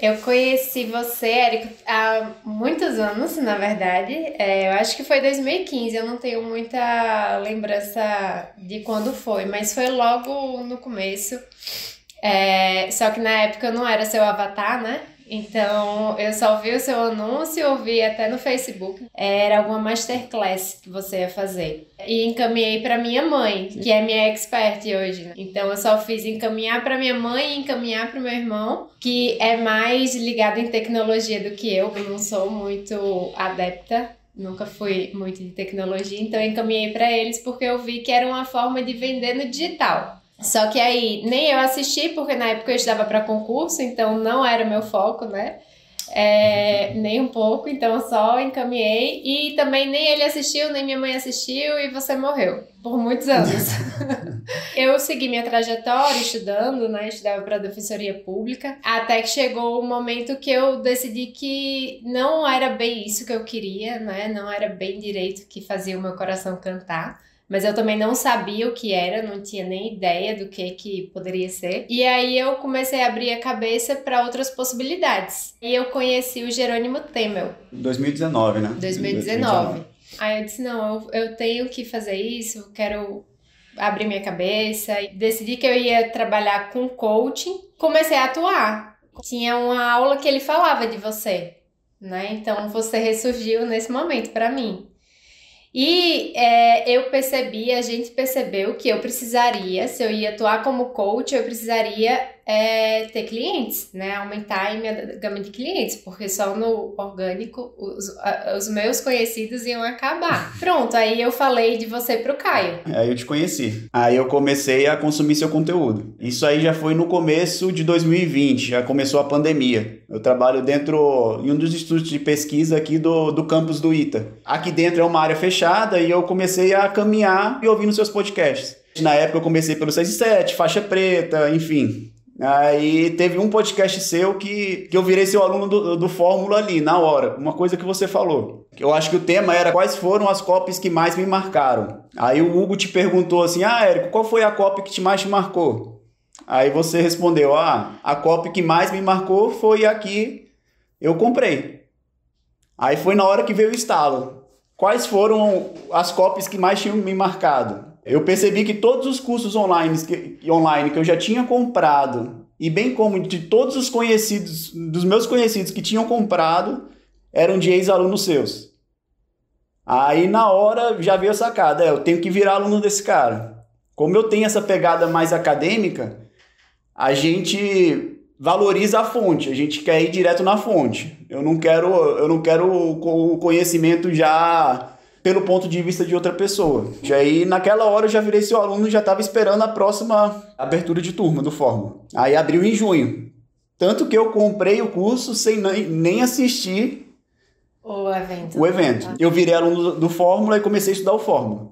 Eu conheci você, Érico, há muitos anos, na verdade. É, eu acho que foi 2015, eu não tenho muita lembrança de quando foi, mas foi logo no começo. É, só que na época eu não era seu avatar, né? Então, eu só vi o seu anúncio, ouvi até no Facebook. Era alguma masterclass que você ia fazer. E encaminhei para minha mãe, que é minha expert hoje. Né? Então, eu só fiz encaminhar para minha mãe e encaminhar para meu irmão, que é mais ligado em tecnologia do que eu. Eu não sou muito adepta nunca fui muito de tecnologia, então eu encaminhei para eles porque eu vi que era uma forma de vender no digital. Só que aí nem eu assisti, porque na época eu estudava para concurso, então não era o meu foco, né? É, nem um pouco, então eu só encaminhei. E também nem ele assistiu, nem minha mãe assistiu, e você morreu por muitos anos. eu segui minha trajetória estudando, né? Estudava para defensoria pública, até que chegou o momento que eu decidi que não era bem isso que eu queria, né? Não era bem direito que fazia o meu coração cantar mas eu também não sabia o que era, não tinha nem ideia do que que poderia ser. E aí eu comecei a abrir a cabeça para outras possibilidades. E eu conheci o Jerônimo Temel. 2019, né? 2019. 2019. Aí eu disse: não, eu, eu tenho que fazer isso, quero abrir minha cabeça. Decidi que eu ia trabalhar com coaching. Comecei a atuar. Tinha uma aula que ele falava de você, né? Então você ressurgiu nesse momento para mim. E é, eu percebi, a gente percebeu que eu precisaria, se eu ia atuar como coach, eu precisaria é, ter clientes, né? Aumentar a minha gama de clientes, porque só no orgânico os, os meus conhecidos iam acabar. Pronto, aí eu falei de você pro Caio. Aí eu te conheci. Aí eu comecei a consumir seu conteúdo. Isso aí já foi no começo de 2020, já começou a pandemia. Eu trabalho dentro em um dos institutos de pesquisa aqui do, do campus do ITA. Aqui dentro é uma área fechada e eu comecei a caminhar e ouvindo seus podcasts. Na época eu comecei pelo 6 e 7, faixa preta, enfim. Aí teve um podcast seu que, que eu virei seu aluno do, do Fórmula ali, na hora. Uma coisa que você falou. Eu acho que o tema era quais foram as copies que mais me marcaram. Aí o Hugo te perguntou assim: Ah, Érico, qual foi a copy que te mais te marcou? Aí você respondeu: Ah, a copy que mais me marcou foi a que eu comprei. Aí foi na hora que veio o estalo. Quais foram as copies que mais tinham me marcado? Eu percebi que todos os cursos online que, online que eu já tinha comprado, e bem como de todos os conhecidos, dos meus conhecidos que tinham comprado, eram de ex-alunos seus. Aí na hora já veio a sacada, é, eu tenho que virar aluno desse cara. Como eu tenho essa pegada mais acadêmica, a gente valoriza a fonte, a gente quer ir direto na fonte. Eu não quero, eu não quero o conhecimento já pelo ponto de vista de outra pessoa. E aí, naquela hora, eu já virei seu aluno e já estava esperando a próxima abertura de turma do Fórmula. Aí abriu em junho. Tanto que eu comprei o curso sem nem assistir o evento. O evento. Eu virei aluno do Fórmula e comecei a estudar o Fórmula.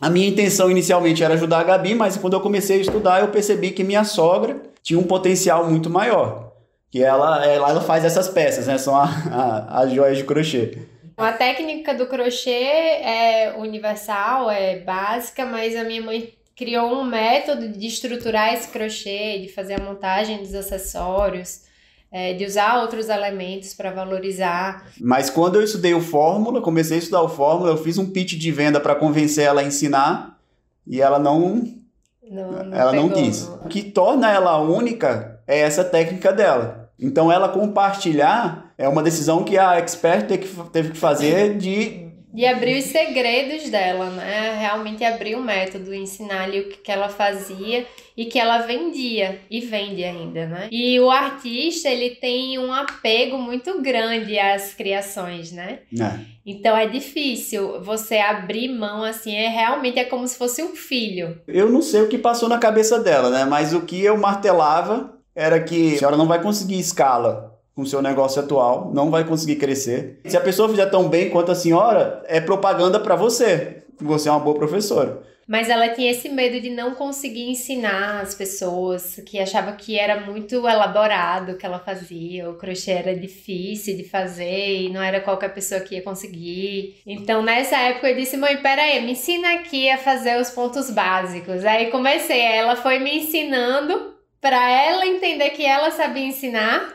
A minha intenção inicialmente era ajudar a Gabi, mas quando eu comecei a estudar, eu percebi que minha sogra tinha um potencial muito maior. Que ela, ela, ela faz essas peças, né? São as joias de crochê. A técnica do crochê é universal, é básica, mas a minha mãe criou um método de estruturar esse crochê, de fazer a montagem dos acessórios, é, de usar outros elementos para valorizar. Mas quando eu estudei o Fórmula, comecei a estudar o Fórmula, eu fiz um pitch de venda para convencer ela a ensinar e ela não. não, não ela pegou, não quis. Não. O que torna ela única é essa técnica dela. Então, ela compartilhar é uma decisão que a expert teve que fazer de de abrir os segredos dela, né? Realmente abrir o método, ensinar-lhe o que ela fazia e que ela vendia e vende ainda, né? E o artista, ele tem um apego muito grande às criações, né? É. Então é difícil você abrir mão assim, é realmente é como se fosse um filho. Eu não sei o que passou na cabeça dela, né? Mas o que eu martelava era que a senhora não vai conseguir escala com o seu negócio atual, não vai conseguir crescer. Se a pessoa fizer tão bem quanto a senhora, é propaganda para você. Você é uma boa professora. Mas ela tinha esse medo de não conseguir ensinar as pessoas, que achava que era muito elaborado o que ela fazia, o crochê era difícil de fazer e não era qualquer pessoa que ia conseguir. Então, nessa época, eu disse: mãe, peraí, me ensina aqui a fazer os pontos básicos. Aí comecei, ela foi me ensinando para ela entender que ela sabia ensinar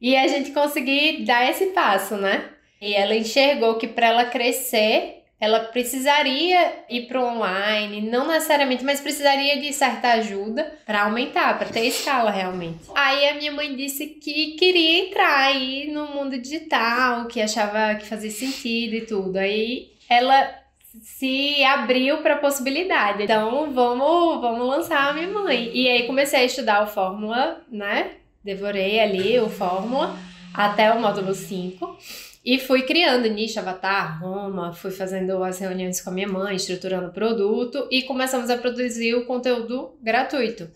e a gente conseguir dar esse passo, né? E ela enxergou que para ela crescer, ela precisaria ir para online, não necessariamente, mas precisaria de certa ajuda para aumentar, para ter escala realmente. Aí a minha mãe disse que queria entrar aí no mundo digital, que achava que fazia sentido e tudo. Aí ela se abriu para possibilidade. Então, vamos, vamos lançar a minha mãe. E aí comecei a estudar o Fórmula, né? Devorei ali o Fórmula até o módulo 5. E fui criando nicho, avatar, Roma, fui fazendo as reuniões com a minha mãe, estruturando o produto e começamos a produzir o conteúdo gratuito.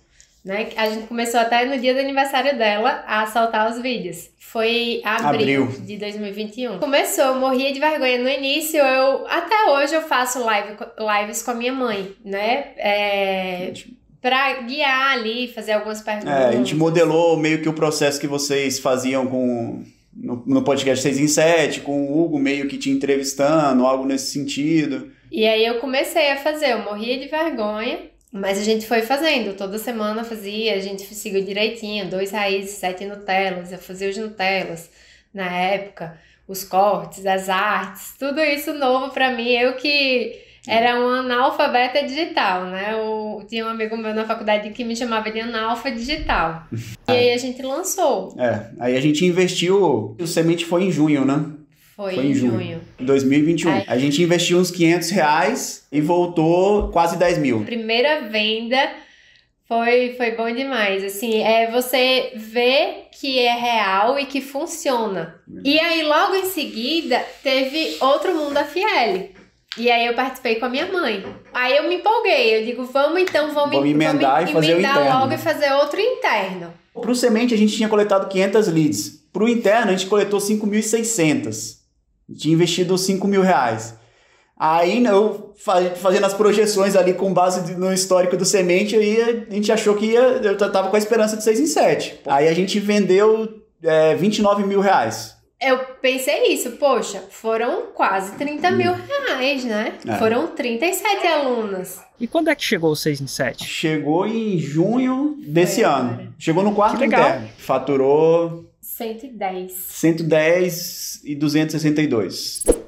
Né? A gente começou até no dia do aniversário dela a soltar os vídeos. Foi abril, abril. de 2021. Começou, eu morria de vergonha no início. Eu até hoje eu faço live, lives com a minha mãe, né? É, para guiar ali, fazer algumas perguntas. É, a gente modelou meio que o processo que vocês faziam com no, no podcast 6 em 7, com o Hugo meio que te entrevistando, algo nesse sentido. E aí eu comecei a fazer, eu morria de vergonha, mas a gente foi fazendo, toda semana fazia, a gente seguiu direitinho, dois raízes, sete Nutellas, eu fazia os Nutellas na época, os cortes, as artes, tudo isso novo para mim, eu que era uma analfabeta digital, né? Eu tinha um amigo meu na faculdade que me chamava de analfa digital. e aí a gente lançou. É, aí a gente investiu, o semente foi em junho, né? Foi, foi em junho. junho. 2021. Aí... A gente investiu uns 500 reais e voltou quase 10 mil. Primeira venda foi, foi bom demais. Assim, é você ver que é real e que funciona. E aí, logo em seguida, teve Outro Mundo a Fiel. E aí eu participei com a minha mãe. Aí eu me empolguei, eu digo, vamos então, vamos, vamos emendar vamos e fazer emendar o interno. logo e fazer outro interno. Pro semente a gente tinha coletado 500 leads. Pro interno a gente coletou 5.600. Tinha investido 5 mil reais. Aí eu fazendo as projeções ali com base no histórico do semente, aí a gente achou que ia. Eu tava com a esperança de 6 em 7. Aí a gente vendeu é, 29 mil reais eu pensei isso, poxa, foram quase 30 mil reais, né? É. Foram 37 alunas. E quando é que chegou o 6 em 7? Chegou em junho desse ano. Chegou no quarto interno. Faturou... 110. 110 e 262.